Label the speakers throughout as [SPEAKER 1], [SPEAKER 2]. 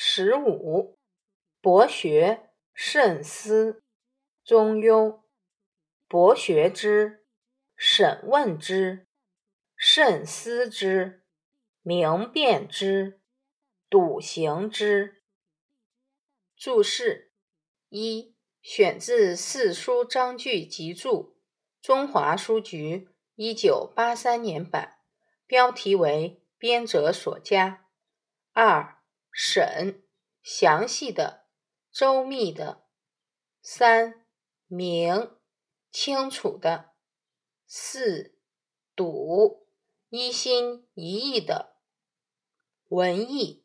[SPEAKER 1] 十五，博学，慎思。中庸，博学之，审问之，慎思之，明辨之，笃行之。注释一：选自《四书章句集注》，中华书局一九八三年版，标题为编者所加。二。审，详细的、周密的；三，明，清楚的；四，笃，一心一意的。文艺，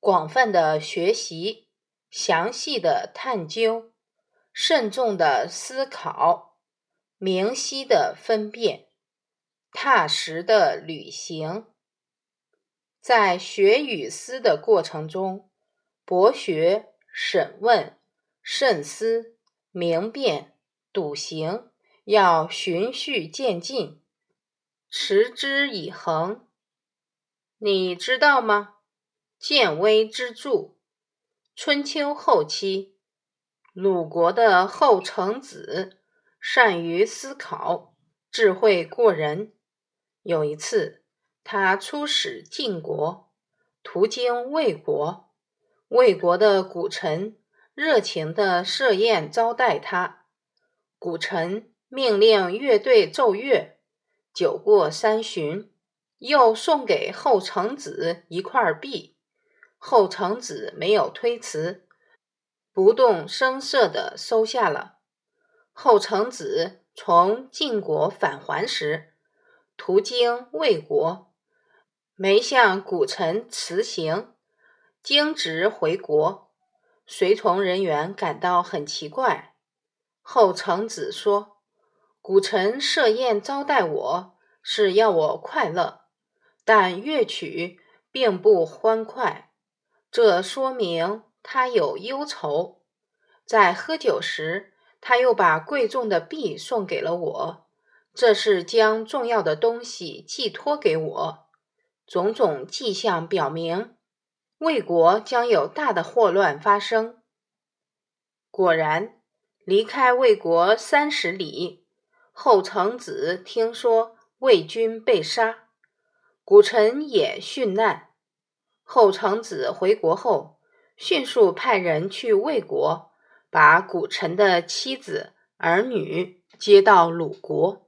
[SPEAKER 1] 广泛的学习，详细的探究，慎重的思考，明晰的分辨，踏实的履行。在学与思的过程中，博学、审问、慎思、明辨、笃行，要循序渐进，持之以恒。你知道吗？见微知著。春秋后期，鲁国的后程子善于思考，智慧过人。有一次。他出使晋国，途经魏国，魏国的古臣热情地设宴招待他。古臣命令乐队奏乐，酒过三巡，又送给后程子一块璧。后程子没有推辞，不动声色地收下了。后程子从晋国返还时，途经魏国。没向古臣辞行，径直回国。随从人员感到很奇怪。后程子说：“古臣设宴招待我，是要我快乐，但乐曲并不欢快，这说明他有忧愁。在喝酒时，他又把贵重的币送给了我，这是将重要的东西寄托给我。”种种迹象表明，魏国将有大的祸乱发生。果然，离开魏国三十里，后程子听说魏军被杀，古臣也殉难。后程子回国后，迅速派人去魏国，把古臣的妻子儿女接到鲁国。